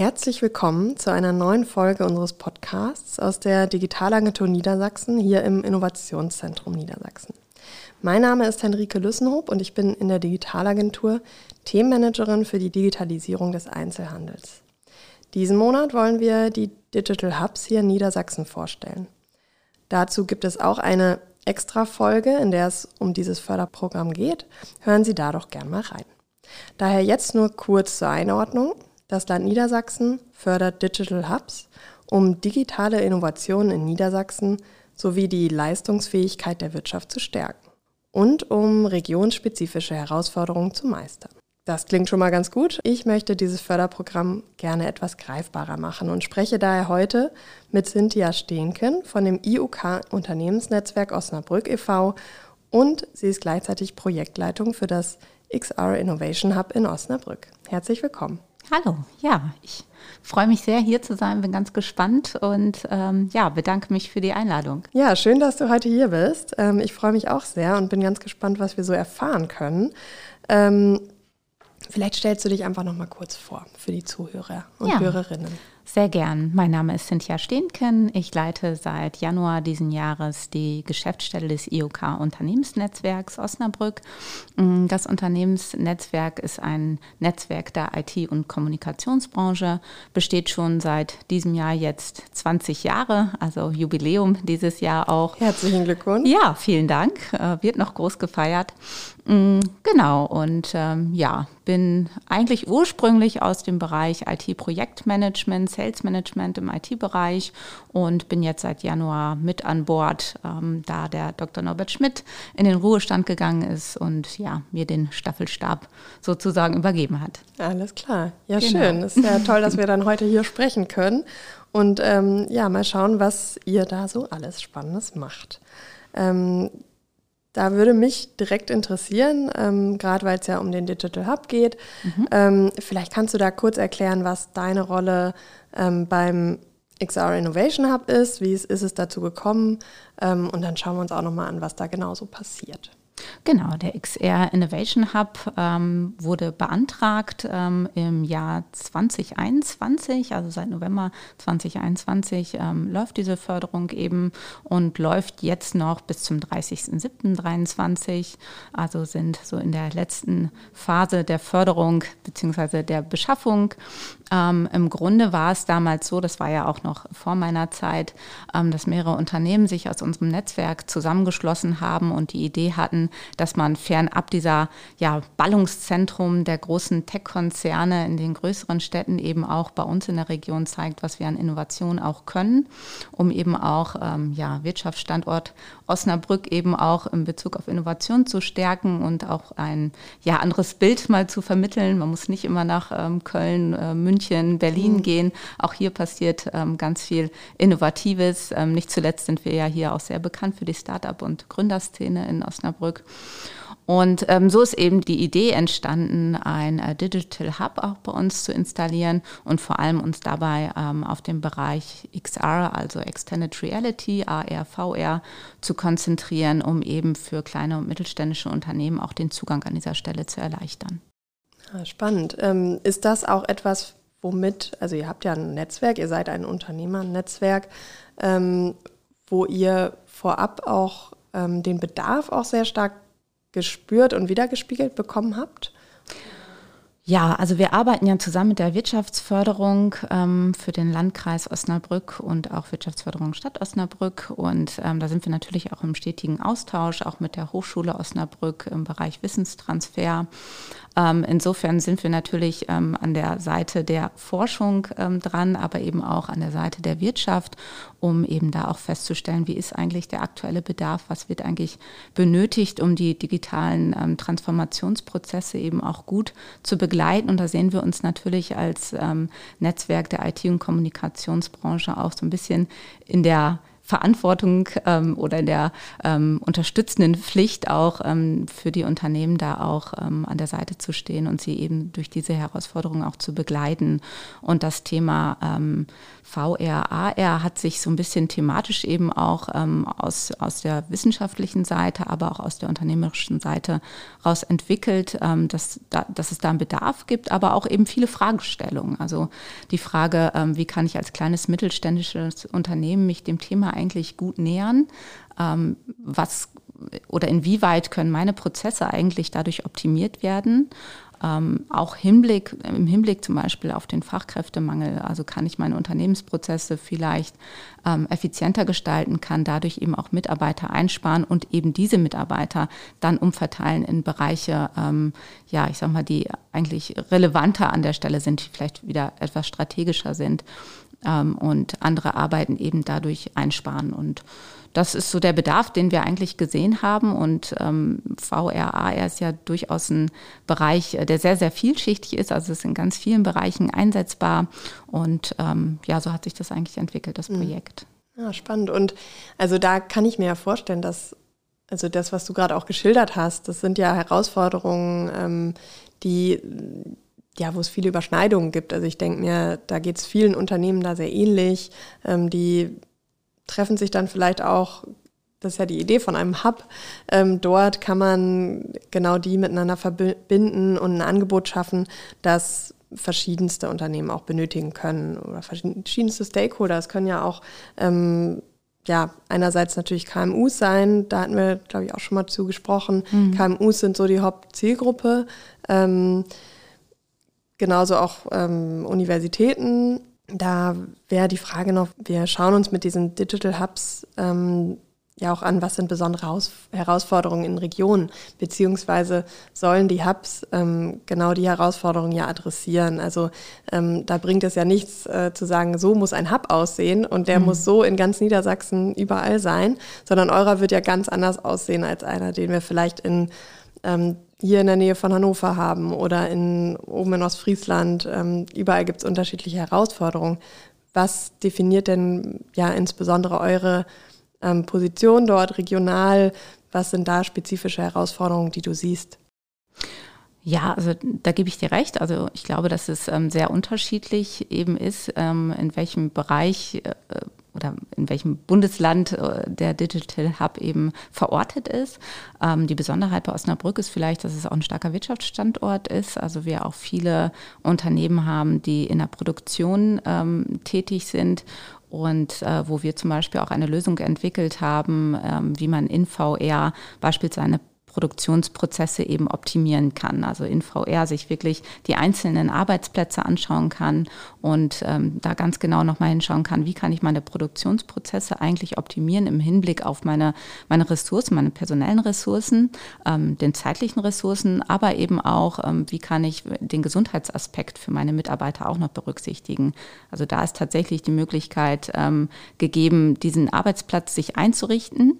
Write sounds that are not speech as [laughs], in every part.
Herzlich willkommen zu einer neuen Folge unseres Podcasts aus der Digitalagentur Niedersachsen hier im Innovationszentrum Niedersachsen. Mein Name ist Henrike Lüssenhoop und ich bin in der Digitalagentur Themenmanagerin für die Digitalisierung des Einzelhandels. Diesen Monat wollen wir die Digital Hubs hier in Niedersachsen vorstellen. Dazu gibt es auch eine extra Folge, in der es um dieses Förderprogramm geht. Hören Sie da doch gern mal rein. Daher jetzt nur kurz zur Einordnung. Das Land Niedersachsen fördert Digital Hubs, um digitale Innovationen in Niedersachsen sowie die Leistungsfähigkeit der Wirtschaft zu stärken und um regionsspezifische Herausforderungen zu meistern. Das klingt schon mal ganz gut. Ich möchte dieses Förderprogramm gerne etwas greifbarer machen und spreche daher heute mit Cynthia Steenken von dem IUK Unternehmensnetzwerk Osnabrück e.V. und sie ist gleichzeitig Projektleitung für das XR Innovation Hub in Osnabrück. Herzlich willkommen. Hallo, ja, ich freue mich sehr, hier zu sein, bin ganz gespannt und ähm, ja, bedanke mich für die Einladung. Ja, schön, dass du heute hier bist. Ähm, ich freue mich auch sehr und bin ganz gespannt, was wir so erfahren können. Ähm, vielleicht stellst du dich einfach noch mal kurz vor für die Zuhörer und ja. Hörerinnen. Sehr gern. Mein Name ist Cynthia Stehnken. Ich leite seit Januar diesen Jahres die Geschäftsstelle des IOK Unternehmensnetzwerks Osnabrück. Mm, das Unternehmensnetzwerk ist ein Netzwerk der IT- und Kommunikationsbranche, besteht schon seit diesem Jahr jetzt 20 Jahre, also Jubiläum dieses Jahr auch. Herzlichen Glückwunsch. Ja, vielen Dank. Äh, wird noch groß gefeiert. Genau, und ähm, ja, bin eigentlich ursprünglich aus dem Bereich IT-Projektmanagement, Sales Management im IT-Bereich und bin jetzt seit Januar mit an Bord, ähm, da der Dr. Norbert Schmidt in den Ruhestand gegangen ist und ja, mir den Staffelstab sozusagen übergeben hat. Alles klar. Ja, genau. schön. Ist ja toll, dass wir dann heute hier sprechen können und ähm, ja, mal schauen, was ihr da so alles Spannendes macht. Ähm, da würde mich direkt interessieren, ähm, gerade weil es ja um den Digital Hub geht. Mhm. Ähm, vielleicht kannst du da kurz erklären, was deine Rolle ähm, beim XR Innovation Hub ist, wie es, ist es dazu gekommen ähm, und dann schauen wir uns auch nochmal an, was da genau so passiert. Genau, der XR Innovation Hub ähm, wurde beantragt ähm, im Jahr 2021, also seit November 2021 ähm, läuft diese Förderung eben und läuft jetzt noch bis zum 30.07.2023. Also sind so in der letzten Phase der Förderung bzw. der Beschaffung. Ähm, Im Grunde war es damals so, das war ja auch noch vor meiner Zeit, ähm, dass mehrere Unternehmen sich aus unserem Netzwerk zusammengeschlossen haben und die Idee hatten, dass man fernab dieser ja, Ballungszentrum der großen Tech-Konzerne in den größeren Städten eben auch bei uns in der Region zeigt, was wir an Innovation auch können, um eben auch ähm, ja, Wirtschaftsstandort Osnabrück eben auch in Bezug auf Innovation zu stärken und auch ein ja, anderes Bild mal zu vermitteln. Man muss nicht immer nach ähm, Köln, äh, München, Berlin mhm. gehen. Auch hier passiert ähm, ganz viel Innovatives. Ähm, nicht zuletzt sind wir ja hier auch sehr bekannt für die Start-up- und Gründerszene in Osnabrück. Und ähm, so ist eben die Idee entstanden, ein äh, Digital Hub auch bei uns zu installieren und vor allem uns dabei ähm, auf den Bereich XR, also Extended Reality, AR, VR, zu konzentrieren, um eben für kleine und mittelständische Unternehmen auch den Zugang an dieser Stelle zu erleichtern. Ah, spannend. Ähm, ist das auch etwas, womit, also ihr habt ja ein Netzwerk, ihr seid ein Unternehmernetzwerk, ähm, wo ihr vorab auch ähm, den Bedarf auch sehr stark gespürt und wiedergespiegelt bekommen habt? Ja, also wir arbeiten ja zusammen mit der Wirtschaftsförderung ähm, für den Landkreis Osnabrück und auch Wirtschaftsförderung Stadt Osnabrück. Und ähm, da sind wir natürlich auch im stetigen Austausch, auch mit der Hochschule Osnabrück im Bereich Wissenstransfer. Ähm, insofern sind wir natürlich ähm, an der Seite der Forschung ähm, dran, aber eben auch an der Seite der Wirtschaft, um eben da auch festzustellen, wie ist eigentlich der aktuelle Bedarf, was wird eigentlich benötigt, um die digitalen Transformationsprozesse eben auch gut zu begleiten. Und da sehen wir uns natürlich als Netzwerk der IT- und Kommunikationsbranche auch so ein bisschen in der Verantwortung ähm, oder in der ähm, unterstützenden Pflicht auch ähm, für die Unternehmen da auch ähm, an der Seite zu stehen und sie eben durch diese Herausforderungen auch zu begleiten. Und das Thema ähm, VR, AR hat sich so ein bisschen thematisch eben auch ähm, aus, aus der wissenschaftlichen Seite, aber auch aus der unternehmerischen Seite raus entwickelt, dass, da, dass es da einen Bedarf gibt, aber auch eben viele Fragestellungen. Also die Frage, wie kann ich als kleines mittelständisches Unternehmen mich dem Thema eigentlich gut nähern? Ähm, was oder inwieweit können meine Prozesse eigentlich dadurch optimiert werden? Ähm, auch Hinblick, im Hinblick zum Beispiel auf den Fachkräftemangel, also kann ich meine Unternehmensprozesse vielleicht ähm, effizienter gestalten, kann dadurch eben auch Mitarbeiter einsparen und eben diese Mitarbeiter dann umverteilen in Bereiche, ähm, ja, ich sag mal, die eigentlich relevanter an der Stelle sind, die vielleicht wieder etwas strategischer sind ähm, und andere Arbeiten eben dadurch einsparen und das ist so der Bedarf, den wir eigentlich gesehen haben. Und ähm, VRA ist ja durchaus ein Bereich, der sehr, sehr vielschichtig ist. Also es ist in ganz vielen Bereichen einsetzbar. Und ähm, ja, so hat sich das eigentlich entwickelt, das mhm. Projekt. Ja, spannend. Und also da kann ich mir ja vorstellen, dass, also das, was du gerade auch geschildert hast, das sind ja Herausforderungen, ähm, die ja, wo es viele Überschneidungen gibt. Also ich denke mir, da geht es vielen Unternehmen da sehr ähnlich, ähm, die treffen sich dann vielleicht auch, das ist ja die Idee von einem Hub, ähm, dort kann man genau die miteinander verbinden und ein Angebot schaffen, das verschiedenste Unternehmen auch benötigen können oder verschiedenste Stakeholder. Es können ja auch ähm, ja, einerseits natürlich KMUs sein, da hatten wir, glaube ich, auch schon mal zu gesprochen. Mhm. KMUs sind so die Hauptzielgruppe. Ähm, genauso auch ähm, Universitäten da wäre die Frage noch, wir schauen uns mit diesen Digital Hubs ähm, ja auch an, was sind besondere Haus Herausforderungen in Regionen, beziehungsweise sollen die Hubs ähm, genau die Herausforderungen ja adressieren. Also ähm, da bringt es ja nichts äh, zu sagen, so muss ein Hub aussehen und der mhm. muss so in ganz Niedersachsen überall sein, sondern eurer wird ja ganz anders aussehen als einer, den wir vielleicht in ähm, hier in der Nähe von Hannover haben oder in, oben in Ostfriesland. Ähm, überall gibt es unterschiedliche Herausforderungen. Was definiert denn ja insbesondere eure ähm, Position dort regional? Was sind da spezifische Herausforderungen, die du siehst? Ja, also da gebe ich dir recht. Also ich glaube, dass es ähm, sehr unterschiedlich eben ist, ähm, in welchem Bereich äh, oder in welchem Bundesland äh, der Digital Hub eben verortet ist. Ähm, die Besonderheit bei Osnabrück ist vielleicht, dass es auch ein starker Wirtschaftsstandort ist. Also wir auch viele Unternehmen haben, die in der Produktion ähm, tätig sind und äh, wo wir zum Beispiel auch eine Lösung entwickelt haben, ähm, wie man in VR beispielsweise eine Produktionsprozesse eben optimieren kann. Also in VR sich wirklich die einzelnen Arbeitsplätze anschauen kann und ähm, da ganz genau nochmal hinschauen kann, wie kann ich meine Produktionsprozesse eigentlich optimieren im Hinblick auf meine, meine Ressourcen, meine personellen Ressourcen, ähm, den zeitlichen Ressourcen, aber eben auch, ähm, wie kann ich den Gesundheitsaspekt für meine Mitarbeiter auch noch berücksichtigen. Also da ist tatsächlich die Möglichkeit ähm, gegeben, diesen Arbeitsplatz sich einzurichten,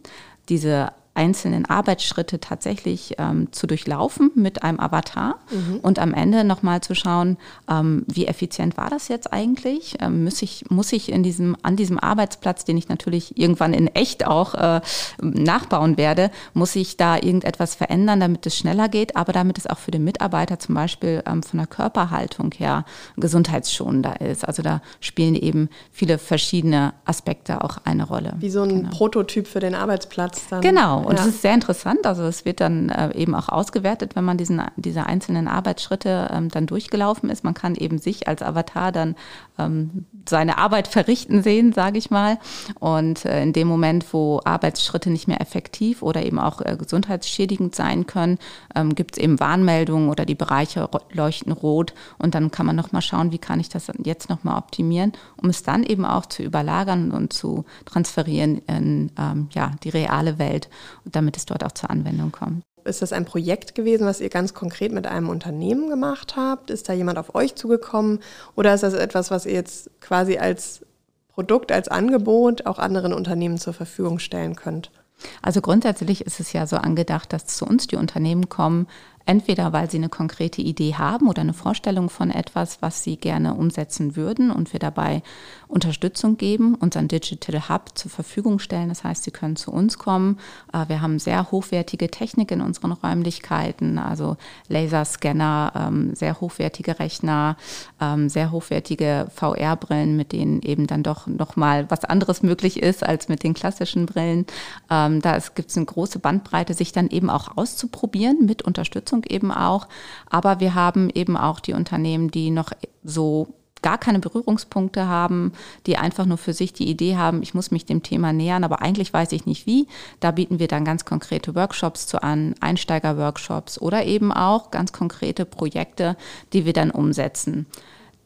diese einzelnen Arbeitsschritte tatsächlich ähm, zu durchlaufen mit einem Avatar mhm. und am Ende nochmal zu schauen, ähm, wie effizient war das jetzt eigentlich? Ähm, muss, ich, muss ich in diesem, an diesem Arbeitsplatz, den ich natürlich irgendwann in echt auch äh, nachbauen werde, muss ich da irgendetwas verändern, damit es schneller geht, aber damit es auch für den Mitarbeiter zum Beispiel ähm, von der Körperhaltung her gesundheitsschonender ist. Also da spielen eben viele verschiedene Aspekte auch eine Rolle. Wie so ein genau. Prototyp für den Arbeitsplatz dann. Genau, und es ist sehr interessant. Also es wird dann äh, eben auch ausgewertet, wenn man diesen, diese einzelnen Arbeitsschritte ähm, dann durchgelaufen ist. Man kann eben sich als Avatar dann ähm, seine Arbeit verrichten sehen, sage ich mal. Und äh, in dem Moment, wo Arbeitsschritte nicht mehr effektiv oder eben auch äh, gesundheitsschädigend sein können, ähm, gibt es eben Warnmeldungen oder die Bereiche leuchten rot. Und dann kann man nochmal schauen, wie kann ich das jetzt nochmal optimieren, um es dann eben auch zu überlagern und zu transferieren in ähm, ja, die reale Welt, damit es dort auch zur Anwendung kommt. Ist das ein Projekt gewesen, was ihr ganz konkret mit einem Unternehmen gemacht habt? Ist da jemand auf euch zugekommen? Oder ist das etwas, was ihr jetzt quasi als Produkt, als Angebot auch anderen Unternehmen zur Verfügung stellen könnt? Also grundsätzlich ist es ja so angedacht, dass zu uns die Unternehmen kommen, Entweder weil sie eine konkrete Idee haben oder eine Vorstellung von etwas, was sie gerne umsetzen würden und wir dabei Unterstützung geben, unseren Digital Hub zur Verfügung stellen. Das heißt, sie können zu uns kommen. Äh, wir haben sehr hochwertige Technik in unseren Räumlichkeiten, also Laserscanner, ähm, sehr hochwertige Rechner, ähm, sehr hochwertige VR-Brillen, mit denen eben dann doch nochmal was anderes möglich ist als mit den klassischen Brillen. Ähm, da gibt es eine große Bandbreite, sich dann eben auch auszuprobieren mit Unterstützung Unterstützung eben auch. Aber wir haben eben auch die Unternehmen, die noch so gar keine Berührungspunkte haben, die einfach nur für sich die Idee haben, ich muss mich dem Thema nähern, aber eigentlich weiß ich nicht wie. Da bieten wir dann ganz konkrete Workshops zu an, Einsteiger-Workshops oder eben auch ganz konkrete Projekte, die wir dann umsetzen.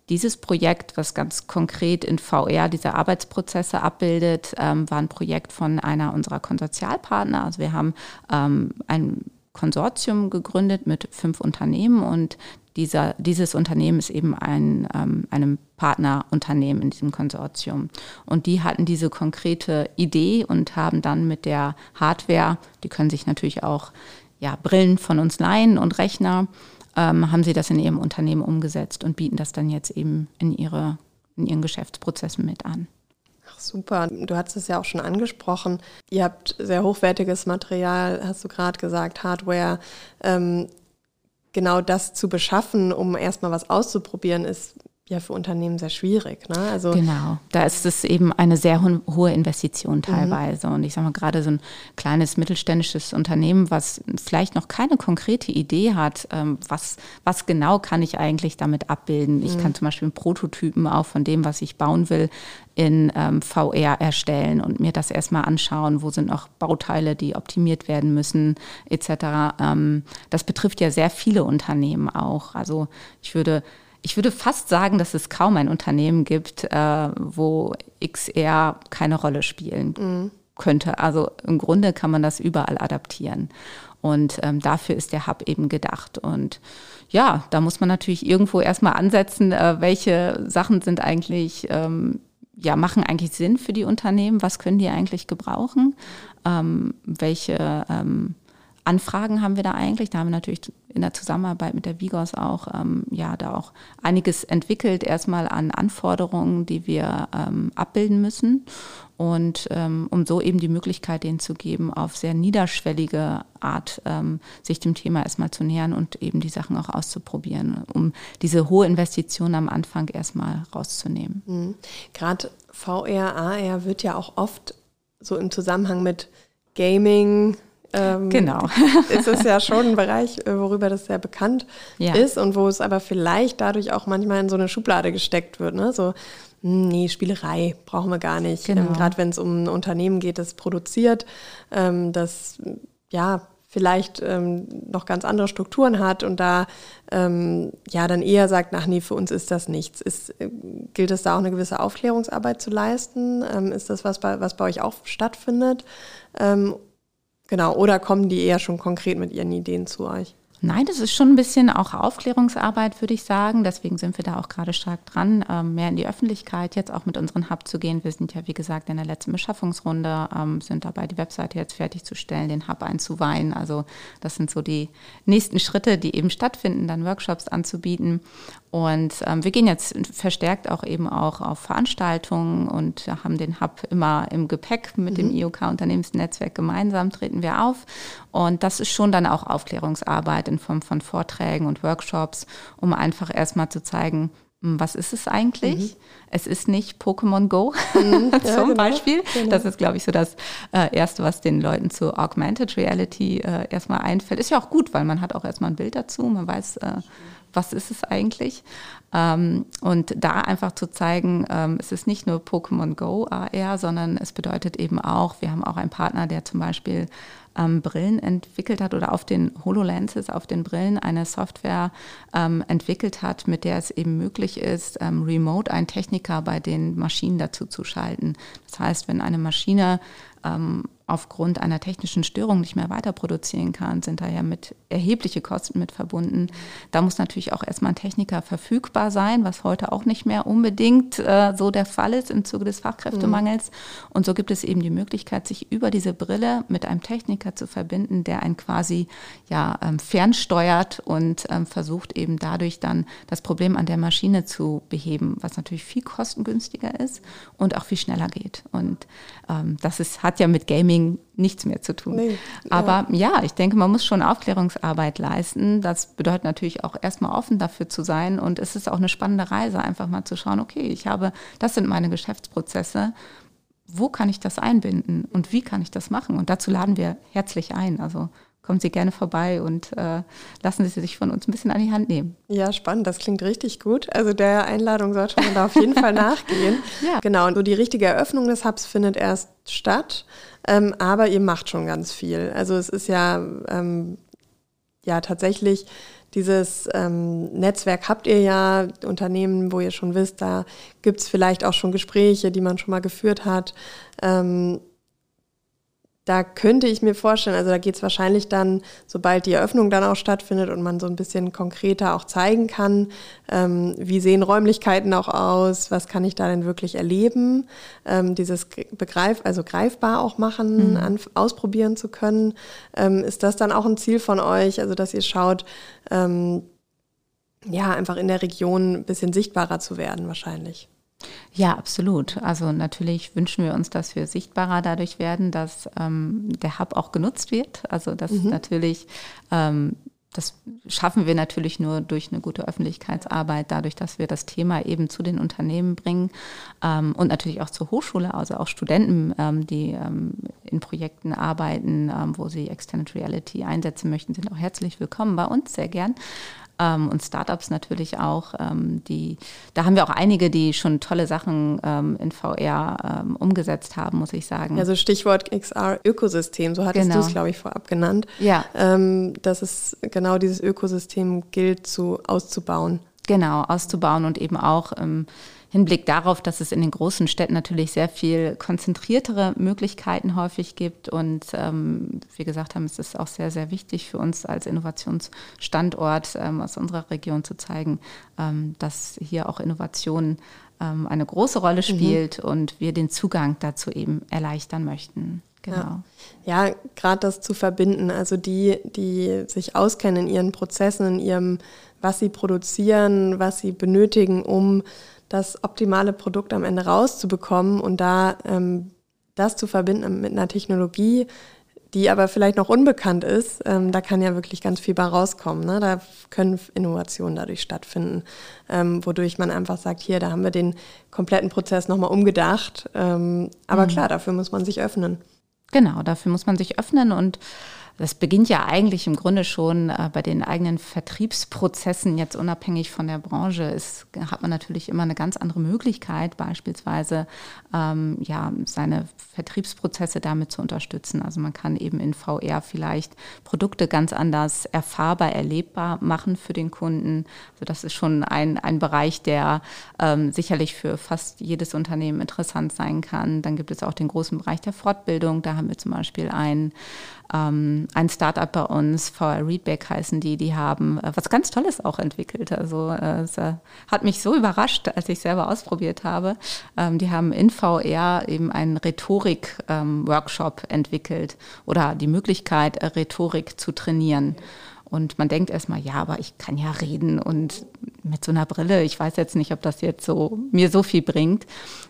Dieses Projekt, was ganz konkret in VR diese Arbeitsprozesse abbildet, ähm, war ein Projekt von einer unserer Konsortialpartner. Also wir haben ähm, ein Konsortium gegründet mit fünf Unternehmen und dieser, dieses Unternehmen ist eben ein ähm, einem Partnerunternehmen in diesem Konsortium. Und die hatten diese konkrete Idee und haben dann mit der Hardware, die können sich natürlich auch ja, Brillen von uns leihen und Rechner, ähm, haben sie das in ihrem Unternehmen umgesetzt und bieten das dann jetzt eben in, ihre, in ihren Geschäftsprozessen mit an. Super, du hast es ja auch schon angesprochen. Ihr habt sehr hochwertiges Material, hast du gerade gesagt, Hardware. Ähm, genau das zu beschaffen, um erstmal was auszuprobieren, ist ja für Unternehmen sehr schwierig. Ne? Also genau, da ist es eben eine sehr hohe Investition mhm. teilweise. Mhm. Und ich sage mal, gerade so ein kleines mittelständisches Unternehmen, was vielleicht noch keine konkrete Idee hat, ähm, was, was genau kann ich eigentlich damit abbilden. Ich mhm. kann zum Beispiel Prototypen auch von dem, was ich bauen will, in ähm, VR erstellen und mir das erstmal anschauen, wo sind noch Bauteile, die optimiert werden müssen, etc. Ähm, das betrifft ja sehr viele Unternehmen auch. Also ich würde ich würde fast sagen, dass es kaum ein Unternehmen gibt, äh, wo XR keine Rolle spielen mhm. könnte. Also im Grunde kann man das überall adaptieren. Und ähm, dafür ist der Hub eben gedacht. Und ja, da muss man natürlich irgendwo erstmal ansetzen, äh, welche Sachen sind eigentlich, ähm, ja, machen eigentlich Sinn für die Unternehmen, was können die eigentlich gebrauchen, ähm, welche ähm, Anfragen haben wir da eigentlich. Da haben wir natürlich in der Zusammenarbeit mit der Vigos auch, ähm, ja, da auch einiges entwickelt, erstmal an Anforderungen, die wir ähm, abbilden müssen. Und ähm, um so eben die Möglichkeit denen zu geben, auf sehr niederschwellige Art ähm, sich dem Thema erstmal zu nähern und eben die Sachen auch auszuprobieren, um diese hohe Investition am Anfang erstmal rauszunehmen. Mhm. Gerade VR, AR wird ja auch oft so im Zusammenhang mit Gaming, ähm, genau. [laughs] ist es ja schon ein Bereich, äh, worüber das sehr bekannt ja. ist und wo es aber vielleicht dadurch auch manchmal in so eine Schublade gesteckt wird. Ne? So, hm, nee, Spielerei brauchen wir gar nicht. Genau. Ähm, Gerade wenn es um ein Unternehmen geht, das produziert, ähm, das ja vielleicht ähm, noch ganz andere Strukturen hat und da ähm, ja dann eher sagt, ach nee, für uns ist das nichts. Ist, äh, gilt es da auch eine gewisse Aufklärungsarbeit zu leisten? Ähm, ist das was bei, was bei euch auch stattfindet? Genau, oder kommen die eher schon konkret mit ihren Ideen zu euch? Nein, das ist schon ein bisschen auch Aufklärungsarbeit, würde ich sagen. Deswegen sind wir da auch gerade stark dran, ähm, mehr in die Öffentlichkeit jetzt auch mit unserem Hub zu gehen. Wir sind ja, wie gesagt, in der letzten Beschaffungsrunde, ähm, sind dabei, die Webseite jetzt fertigzustellen, den Hub einzuweihen. Also das sind so die nächsten Schritte, die eben stattfinden, dann Workshops anzubieten. Und ähm, wir gehen jetzt verstärkt auch eben auch auf Veranstaltungen und haben den Hub immer im Gepäck mit mhm. dem IOK-Unternehmensnetzwerk gemeinsam treten wir auf. Und das ist schon dann auch Aufklärungsarbeit in Form von Vorträgen und Workshops, um einfach erstmal zu zeigen, hm, was ist es eigentlich? Mhm. Es ist nicht Pokémon Go mhm, [laughs] zum ja, genau, Beispiel. Genau. Das ist, glaube ich, so das äh, Erste, was den Leuten zu Augmented Reality äh, erstmal einfällt. Ist ja auch gut, weil man hat auch erstmal ein Bild dazu. Man weiß, äh, was ist es eigentlich? Ähm, und da einfach zu zeigen, ähm, es ist nicht nur Pokémon Go AR, sondern es bedeutet eben auch, wir haben auch einen Partner, der zum Beispiel ähm, Brillen entwickelt hat oder auf den HoloLenses, auf den Brillen eine Software ähm, entwickelt hat, mit der es eben möglich ist, ähm, remote einen Techniker bei den Maschinen dazu zu schalten. Das heißt, wenn eine Maschine ähm, aufgrund einer technischen Störung nicht mehr weiter produzieren kann, sind da ja mit erhebliche Kosten mit verbunden. Da muss natürlich auch erstmal ein Techniker verfügbar sein, was heute auch nicht mehr unbedingt äh, so der Fall ist im Zuge des Fachkräftemangels. Mhm. Und so gibt es eben die Möglichkeit, sich über diese Brille mit einem Techniker zu verbinden, der einen quasi ja ähm, fernsteuert und ähm, versucht eben dadurch dann das Problem an der Maschine zu beheben, was natürlich viel kostengünstiger ist und auch viel schneller geht. Und ähm, das ist, hat ja mit Gaming Gaming nichts mehr zu tun. Nee, Aber ja. ja, ich denke, man muss schon Aufklärungsarbeit leisten. Das bedeutet natürlich auch erstmal offen dafür zu sein. Und es ist auch eine spannende Reise, einfach mal zu schauen, okay, ich habe, das sind meine Geschäftsprozesse. Wo kann ich das einbinden und wie kann ich das machen? Und dazu laden wir herzlich ein. Also kommen Sie gerne vorbei und äh, lassen Sie sich von uns ein bisschen an die Hand nehmen. Ja, spannend. Das klingt richtig gut. Also der Einladung sollte man da auf jeden Fall [laughs] nachgehen. Ja. Genau. Und so die richtige Eröffnung des Hubs findet erst statt. Ähm, aber ihr macht schon ganz viel. Also es ist ja, ähm, ja tatsächlich dieses ähm, Netzwerk habt ihr ja, Unternehmen, wo ihr schon wisst, da gibt es vielleicht auch schon Gespräche, die man schon mal geführt hat. Ähm, da könnte ich mir vorstellen, also da geht es wahrscheinlich dann, sobald die Eröffnung dann auch stattfindet und man so ein bisschen konkreter auch zeigen kann, ähm, wie sehen Räumlichkeiten auch aus, was kann ich da denn wirklich erleben, ähm, dieses begreif, also greifbar auch machen, mhm. an, ausprobieren zu können. Ähm, ist das dann auch ein Ziel von euch, also dass ihr schaut, ähm, ja, einfach in der Region ein bisschen sichtbarer zu werden wahrscheinlich? Ja, absolut. Also natürlich wünschen wir uns, dass wir sichtbarer dadurch werden, dass ähm, der Hub auch genutzt wird. Also dass mhm. natürlich ähm, das schaffen wir natürlich nur durch eine gute Öffentlichkeitsarbeit, dadurch, dass wir das Thema eben zu den Unternehmen bringen ähm, und natürlich auch zur Hochschule, also auch Studenten, ähm, die ähm, in Projekten arbeiten, ähm, wo sie Extended Reality einsetzen möchten, sind auch herzlich willkommen bei uns, sehr gern ähm, und Startups natürlich auch. Ähm, die, da haben wir auch einige, die schon tolle Sachen ähm, in VR ähm, umgesetzt haben, muss ich sagen. Also Stichwort XR-Ökosystem, so hattest genau. du es, glaube ich, vorab genannt. Ja. Ähm, dass es genau dieses Ökosystem gilt zu auszubauen. Genau, auszubauen und eben auch ähm, Hinblick darauf, dass es in den großen Städten natürlich sehr viel konzentriertere Möglichkeiten häufig gibt. Und ähm, wie gesagt haben, es ist auch sehr, sehr wichtig für uns als Innovationsstandort ähm, aus unserer Region zu zeigen, ähm, dass hier auch Innovation ähm, eine große Rolle mhm. spielt mhm. und wir den Zugang dazu eben erleichtern möchten. Genau. Ja, ja gerade das zu verbinden, also die, die sich auskennen in ihren Prozessen, in ihrem, was sie produzieren, was sie benötigen, um das optimale Produkt am Ende rauszubekommen und da ähm, das zu verbinden mit einer Technologie, die aber vielleicht noch unbekannt ist, ähm, da kann ja wirklich ganz viel bei rauskommen. Ne? Da können Innovationen dadurch stattfinden, ähm, wodurch man einfach sagt, hier, da haben wir den kompletten Prozess nochmal umgedacht. Ähm, aber mhm. klar, dafür muss man sich öffnen. Genau, dafür muss man sich öffnen und das beginnt ja eigentlich im Grunde schon äh, bei den eigenen Vertriebsprozessen, jetzt unabhängig von der Branche, ist, hat man natürlich immer eine ganz andere Möglichkeit, beispielsweise ähm, ja, seine Vertriebsprozesse damit zu unterstützen. Also man kann eben in VR vielleicht Produkte ganz anders erfahrbar, erlebbar machen für den Kunden. Also das ist schon ein, ein Bereich, der ähm, sicherlich für fast jedes Unternehmen interessant sein kann. Dann gibt es auch den großen Bereich der Fortbildung. Da haben wir zum Beispiel ein ähm, ein Startup bei uns, VR Readback heißen die, die haben äh, was ganz Tolles auch entwickelt. Also äh, es äh, hat mich so überrascht, als ich selber ausprobiert habe. Ähm, die haben in VR eben einen Rhetorik-Workshop ähm, entwickelt oder die Möglichkeit, äh, Rhetorik zu trainieren. Und man denkt erstmal, ja, aber ich kann ja reden und mit so einer Brille, ich weiß jetzt nicht, ob das jetzt so mir so viel bringt.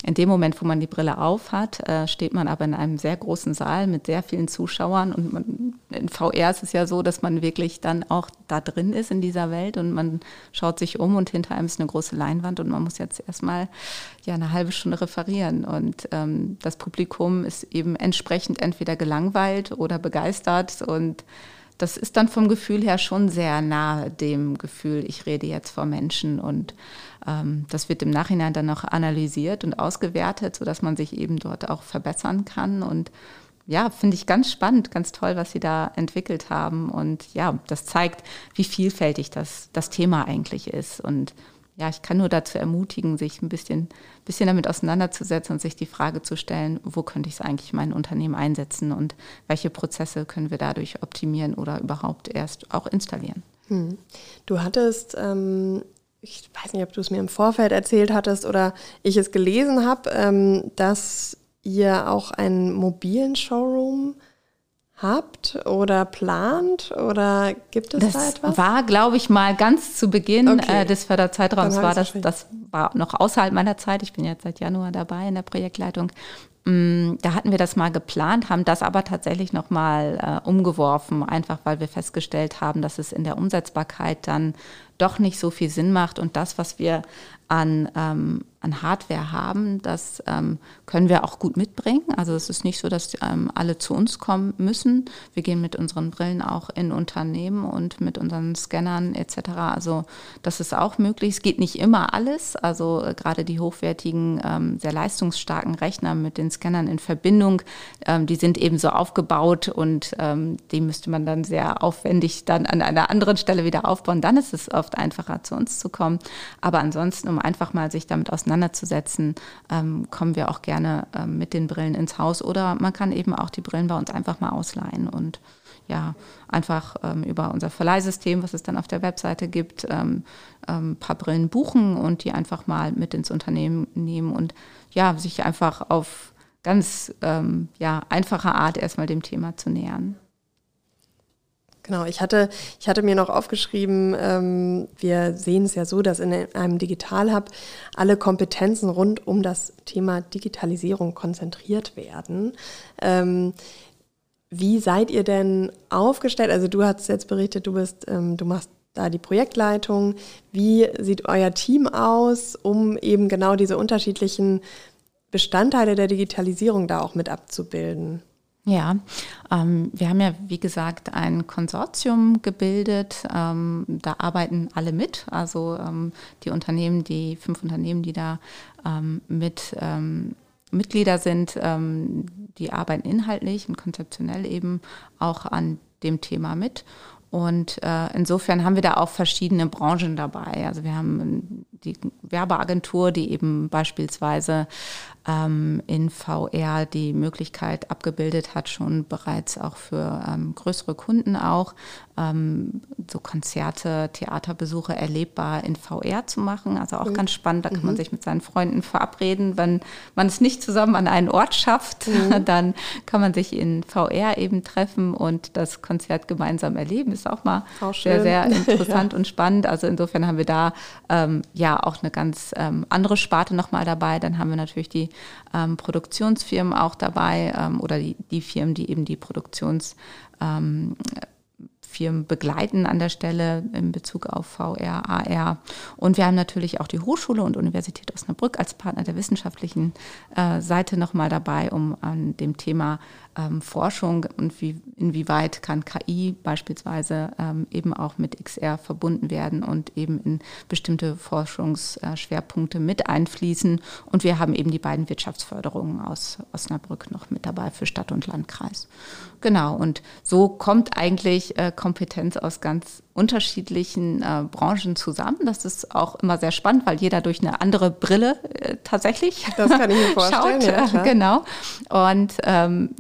In dem Moment, wo man die Brille auf hat, äh, steht man aber in einem sehr großen Saal mit sehr vielen Zuschauern und man, in VR ist es ja so, dass man wirklich dann auch da drin ist in dieser Welt und man schaut sich um und hinter einem ist eine große Leinwand und man muss jetzt erstmal ja eine halbe Stunde referieren und ähm, das Publikum ist eben entsprechend entweder gelangweilt oder begeistert und das ist dann vom Gefühl her schon sehr nahe dem Gefühl, ich rede jetzt vor Menschen und ähm, das wird im Nachhinein dann noch analysiert und ausgewertet, sodass man sich eben dort auch verbessern kann und ja, finde ich ganz spannend, ganz toll, was Sie da entwickelt haben. Und ja, das zeigt, wie vielfältig das, das Thema eigentlich ist. Und ja, ich kann nur dazu ermutigen, sich ein bisschen, bisschen damit auseinanderzusetzen und sich die Frage zu stellen, wo könnte ich es eigentlich in meinem Unternehmen einsetzen und welche Prozesse können wir dadurch optimieren oder überhaupt erst auch installieren. Hm. Du hattest, ähm, ich weiß nicht, ob du es mir im Vorfeld erzählt hattest oder ich es gelesen habe, ähm, dass ihr auch einen mobilen Showroom habt oder plant oder gibt es das da etwas? Das war, glaube ich, mal ganz zu Beginn okay. äh, des Förderzeitraums war das, das war noch außerhalb meiner Zeit. Ich bin jetzt seit Januar dabei in der Projektleitung. Mm, da hatten wir das mal geplant, haben das aber tatsächlich nochmal äh, umgeworfen, einfach weil wir festgestellt haben, dass es in der Umsetzbarkeit dann doch nicht so viel Sinn macht und das, was wir an, ähm, an Hardware haben, das ähm, können wir auch gut mitbringen. Also es ist nicht so, dass ähm, alle zu uns kommen müssen. Wir gehen mit unseren Brillen auch in Unternehmen und mit unseren Scannern etc. Also das ist auch möglich. Es geht nicht immer alles. Also äh, gerade die hochwertigen, ähm, sehr leistungsstarken Rechner mit den Scannern in Verbindung, ähm, die sind eben so aufgebaut und ähm, die müsste man dann sehr aufwendig dann an einer anderen Stelle wieder aufbauen. Dann ist es oft einfacher, zu uns zu kommen. Aber ansonsten, um einfach mal sich damit auseinanderzusetzen, ähm, kommen wir auch gerne ähm, mit den Brillen ins Haus. Oder man kann eben auch die Brillen bei uns einfach mal ausleihen und ja, einfach ähm, über unser Verleihsystem, was es dann auf der Webseite gibt, ähm, ein ähm, paar Brillen buchen und die einfach mal mit ins Unternehmen nehmen und ja, sich einfach auf ganz ähm, ja, einfache Art erstmal dem Thema zu nähern. Genau, ich hatte, ich hatte mir noch aufgeschrieben, ähm, wir sehen es ja so, dass in einem Digital-Hub alle Kompetenzen rund um das Thema Digitalisierung konzentriert werden. Ähm, wie seid ihr denn aufgestellt? Also du hast jetzt berichtet, du bist, ähm, du machst da die Projektleitung. Wie sieht euer Team aus, um eben genau diese unterschiedlichen Bestandteile der Digitalisierung da auch mit abzubilden? Ja, ähm, wir haben ja, wie gesagt, ein Konsortium gebildet. Ähm, da arbeiten alle mit. Also ähm, die Unternehmen, die fünf Unternehmen, die da ähm, mit ähm, Mitglieder sind, ähm, die arbeiten inhaltlich und konzeptionell eben auch an dem Thema mit. Und äh, insofern haben wir da auch verschiedene Branchen dabei. Also wir haben die Werbeagentur, die eben beispielsweise ähm, in VR die Möglichkeit abgebildet hat, schon bereits auch für ähm, größere Kunden auch, ähm, so Konzerte, Theaterbesuche erlebbar in VR zu machen. Also auch mhm. ganz spannend, da kann mhm. man sich mit seinen Freunden verabreden. Wenn man es nicht zusammen an einen Ort schafft, mhm. [laughs] dann kann man sich in VR eben treffen und das Konzert gemeinsam erleben. Ist auch mal auch sehr, sehr [laughs] interessant ja. und spannend. Also insofern haben wir da ähm, ja auch eine ganz ähm, andere Sparte nochmal dabei. Dann haben wir natürlich die ähm, Produktionsfirmen auch dabei ähm, oder die, die Firmen, die eben die Produktions ähm, begleiten an der Stelle in Bezug auf VR, AR. Und wir haben natürlich auch die Hochschule und Universität Osnabrück als Partner der wissenschaftlichen äh, Seite nochmal dabei, um an dem Thema ähm, Forschung und wie, inwieweit kann KI beispielsweise ähm, eben auch mit XR verbunden werden und eben in bestimmte Forschungsschwerpunkte mit einfließen. Und wir haben eben die beiden Wirtschaftsförderungen aus Osnabrück noch mit dabei für Stadt und Landkreis. Genau, und so kommt eigentlich äh, Kompetenz aus ganz unterschiedlichen äh, Branchen zusammen. Das ist auch immer sehr spannend, weil jeder durch eine andere Brille äh, tatsächlich das kann ich mir [laughs] vorstellen, schaut. Ja, genau. Und ähm,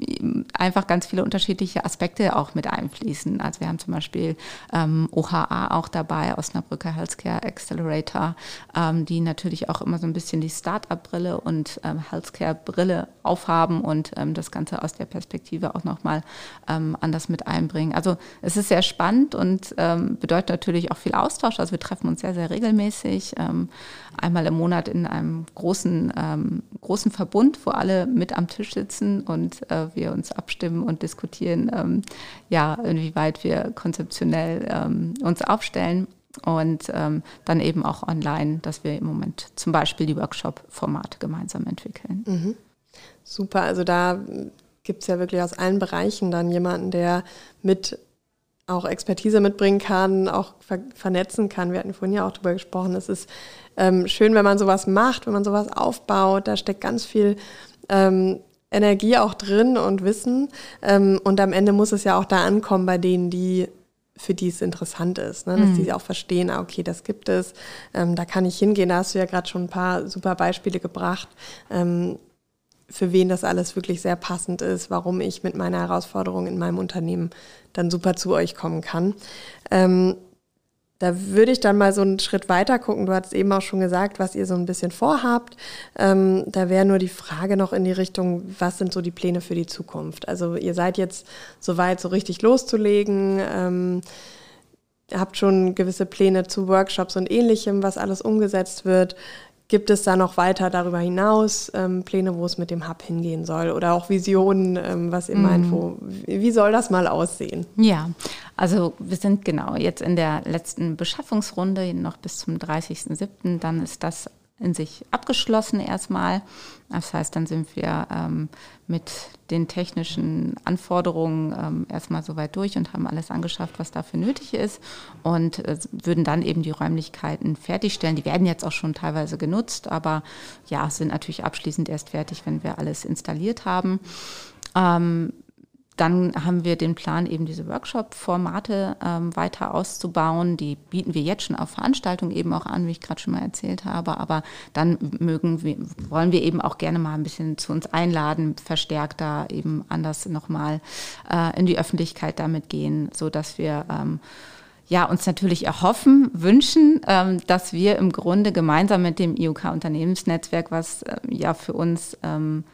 einfach ganz viele unterschiedliche Aspekte auch mit einfließen. Also wir haben zum Beispiel ähm, OHA auch dabei, Osnabrücker Healthcare Accelerator, ähm, die natürlich auch immer so ein bisschen die Start-up-Brille und ähm, Healthcare-Brille aufhaben und ähm, das Ganze aus der Perspektive auch nochmal ähm, anders mit einbringen. Also es ist sehr spannend und ähm, ähm, bedeutet natürlich auch viel Austausch. Also wir treffen uns sehr, sehr regelmäßig. Ähm, einmal im Monat in einem großen, ähm, großen Verbund, wo alle mit am Tisch sitzen und äh, wir uns abstimmen und diskutieren, ähm, ja, inwieweit wir konzeptionell ähm, uns aufstellen. Und dann eben auch online, dass wir im Moment zum Beispiel die Workshop-Formate gemeinsam entwickeln. Mhm. Super, also da gibt es ja wirklich aus allen Bereichen dann jemanden, der mit auch Expertise mitbringen kann, auch ver vernetzen kann. Wir hatten vorhin ja auch darüber gesprochen. Es ist ähm, schön, wenn man sowas macht, wenn man sowas aufbaut. Da steckt ganz viel ähm, Energie auch drin und Wissen. Ähm, und am Ende muss es ja auch da ankommen bei denen, die für die es interessant ist, ne? dass mhm. die auch verstehen, ah, okay, das gibt es, ähm, da kann ich hingehen. Da hast du ja gerade schon ein paar super Beispiele gebracht, ähm, für wen das alles wirklich sehr passend ist, warum ich mit meiner Herausforderung in meinem Unternehmen dann super zu euch kommen kann. Ähm, da würde ich dann mal so einen Schritt weiter gucken. Du hast eben auch schon gesagt, was ihr so ein bisschen vorhabt. Ähm, da wäre nur die Frage noch in die Richtung, was sind so die Pläne für die Zukunft? Also ihr seid jetzt soweit, so richtig loszulegen. Ähm, habt schon gewisse Pläne zu Workshops und ähnlichem, was alles umgesetzt wird. Gibt es da noch weiter darüber hinaus ähm, Pläne, wo es mit dem Hub hingehen soll oder auch Visionen, ähm, was ihr mm. meint, wo, wie soll das mal aussehen? Ja, also wir sind genau jetzt in der letzten Beschaffungsrunde, noch bis zum 30.07. Dann ist das in sich abgeschlossen erstmal. Das heißt, dann sind wir ähm, mit den technischen Anforderungen ähm, erstmal soweit durch und haben alles angeschafft, was dafür nötig ist und äh, würden dann eben die Räumlichkeiten fertigstellen. Die werden jetzt auch schon teilweise genutzt, aber ja, sind natürlich abschließend erst fertig, wenn wir alles installiert haben. Ähm, dann haben wir den Plan, eben diese Workshop-Formate ähm, weiter auszubauen. Die bieten wir jetzt schon auf Veranstaltungen eben auch an, wie ich gerade schon mal erzählt habe. Aber dann mögen wir, wollen wir eben auch gerne mal ein bisschen zu uns einladen, verstärkt da eben anders nochmal äh, in die Öffentlichkeit damit gehen, so dass wir ähm, ja, uns natürlich erhoffen, wünschen, ähm, dass wir im Grunde gemeinsam mit dem IOK-Unternehmensnetzwerk, was äh, ja für uns ähm,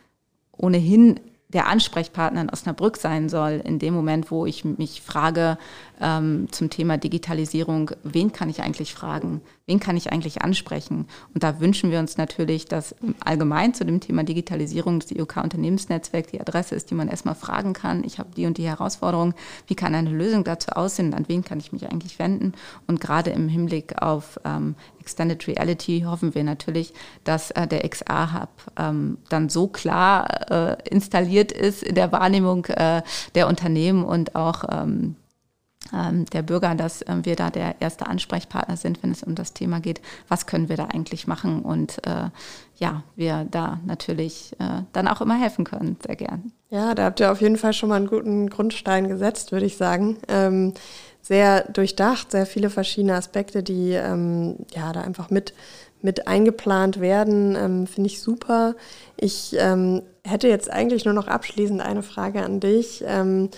ohnehin der Ansprechpartner in Osnabrück sein soll, in dem Moment, wo ich mich frage ähm, zum Thema Digitalisierung, wen kann ich eigentlich fragen, wen kann ich eigentlich ansprechen? Und da wünschen wir uns natürlich, dass allgemein zu dem Thema Digitalisierung das IOK-Unternehmensnetzwerk die Adresse ist, die man erstmal fragen kann. Ich habe die und die Herausforderung, wie kann eine Lösung dazu aussehen, an wen kann ich mich eigentlich wenden? Und gerade im Hinblick auf ähm, Extended Reality hoffen wir natürlich, dass äh, der XR-Hub ähm, dann so klar äh, installiert ist in der Wahrnehmung äh, der Unternehmen und auch ähm, ähm, der Bürger, dass äh, wir da der erste Ansprechpartner sind, wenn es um das Thema geht, was können wir da eigentlich machen und äh, ja, wir da natürlich äh, dann auch immer helfen können, sehr gern. Ja, da habt ihr auf jeden Fall schon mal einen guten Grundstein gesetzt, würde ich sagen. Ähm, sehr durchdacht, sehr viele verschiedene Aspekte, die ähm, ja da einfach mit, mit eingeplant werden, ähm, finde ich super. Ich ähm, hätte jetzt eigentlich nur noch abschließend eine Frage an dich. Ähm,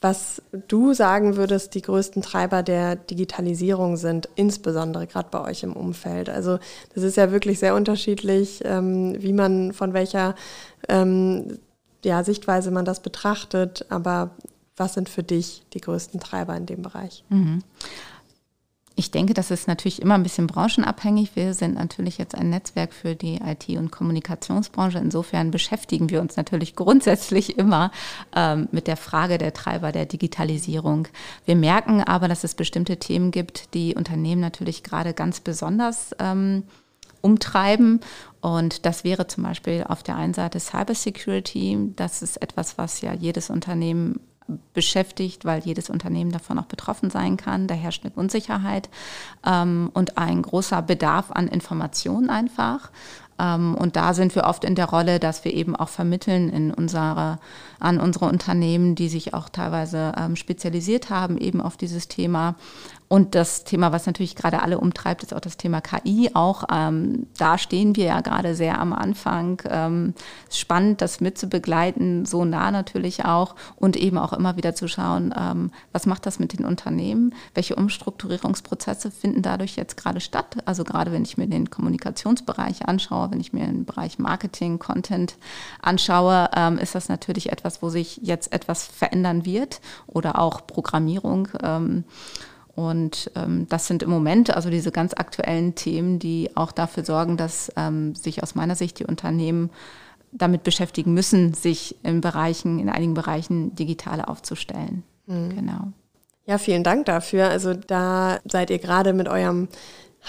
was du sagen würdest, die größten Treiber der Digitalisierung sind, insbesondere gerade bei euch im Umfeld. Also das ist ja wirklich sehr unterschiedlich, ähm, wie man von welcher ähm, ja, Sichtweise man das betrachtet. Aber was sind für dich die größten Treiber in dem Bereich? Mhm. Ich denke, das ist natürlich immer ein bisschen branchenabhängig. Wir sind natürlich jetzt ein Netzwerk für die IT- und Kommunikationsbranche. Insofern beschäftigen wir uns natürlich grundsätzlich immer ähm, mit der Frage der Treiber der Digitalisierung. Wir merken aber, dass es bestimmte Themen gibt, die Unternehmen natürlich gerade ganz besonders ähm, umtreiben. Und das wäre zum Beispiel auf der einen Seite Cybersecurity. Das ist etwas, was ja jedes Unternehmen beschäftigt, weil jedes Unternehmen davon auch betroffen sein kann. Da herrscht eine Unsicherheit ähm, und ein großer Bedarf an Informationen einfach. Ähm, und da sind wir oft in der Rolle, dass wir eben auch vermitteln in unsere, an unsere Unternehmen, die sich auch teilweise ähm, spezialisiert haben, eben auf dieses Thema. Und das Thema, was natürlich gerade alle umtreibt, ist auch das Thema KI. Auch ähm, da stehen wir ja gerade sehr am Anfang. Ähm, spannend, das mitzubegleiten, so nah natürlich auch und eben auch immer wieder zu schauen, ähm, was macht das mit den Unternehmen? Welche Umstrukturierungsprozesse finden dadurch jetzt gerade statt? Also gerade wenn ich mir den Kommunikationsbereich anschaue, wenn ich mir den Bereich Marketing, Content anschaue, ähm, ist das natürlich etwas, wo sich jetzt etwas verändern wird oder auch Programmierung. Ähm, und ähm, das sind im Moment also diese ganz aktuellen Themen, die auch dafür sorgen, dass ähm, sich aus meiner Sicht die Unternehmen damit beschäftigen müssen, sich in Bereichen, in einigen Bereichen digitale aufzustellen. Mhm. Genau. Ja, vielen Dank dafür. Also da seid ihr gerade mit eurem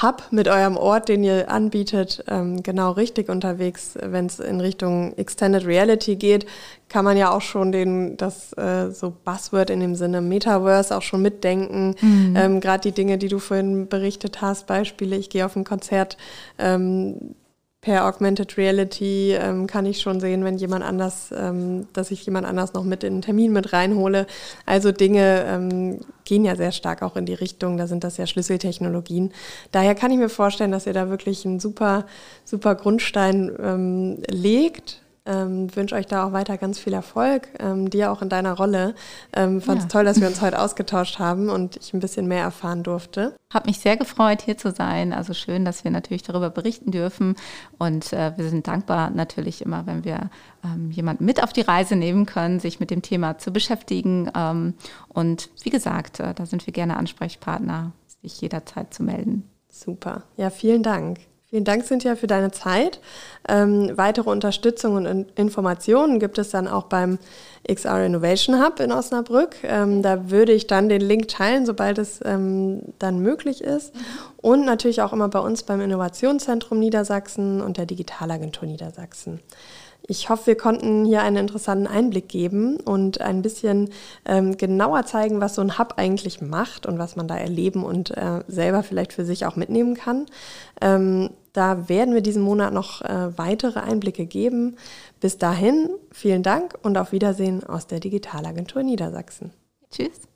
Hub mit eurem Ort, den ihr anbietet, ähm, genau richtig unterwegs. Wenn es in Richtung Extended Reality geht, kann man ja auch schon den, das äh, so Buzzword in dem Sinne Metaverse auch schon mitdenken. Mhm. Ähm, Gerade die Dinge, die du vorhin berichtet hast, Beispiele, ich gehe auf ein Konzert, ähm, per Augmented Reality ähm, kann ich schon sehen, wenn jemand anders, ähm, dass ich jemand anders noch mit in den Termin mit reinhole. Also Dinge ähm, gehen ja sehr stark auch in die Richtung, da sind das ja Schlüsseltechnologien. Daher kann ich mir vorstellen, dass ihr da wirklich einen super, super Grundstein ähm, legt ähm, wünsche euch da auch weiter ganz viel Erfolg, ähm, dir auch in deiner Rolle. Ähm, Fand es ja. toll, dass wir uns heute ausgetauscht haben und ich ein bisschen mehr erfahren durfte. Hab mich sehr gefreut, hier zu sein. Also schön, dass wir natürlich darüber berichten dürfen. Und äh, wir sind dankbar natürlich immer, wenn wir ähm, jemanden mit auf die Reise nehmen können, sich mit dem Thema zu beschäftigen. Ähm, und wie gesagt, äh, da sind wir gerne Ansprechpartner, sich jederzeit zu melden. Super. Ja, vielen Dank. Vielen Dank, Cynthia, für deine Zeit. Ähm, weitere Unterstützung und in Informationen gibt es dann auch beim XR Innovation Hub in Osnabrück. Ähm, da würde ich dann den Link teilen, sobald es ähm, dann möglich ist. Und natürlich auch immer bei uns beim Innovationszentrum Niedersachsen und der Digitalagentur Niedersachsen. Ich hoffe, wir konnten hier einen interessanten Einblick geben und ein bisschen ähm, genauer zeigen, was so ein Hub eigentlich macht und was man da erleben und äh, selber vielleicht für sich auch mitnehmen kann. Ähm, da werden wir diesen Monat noch äh, weitere Einblicke geben. Bis dahin, vielen Dank und auf Wiedersehen aus der Digitalagentur Niedersachsen. Tschüss.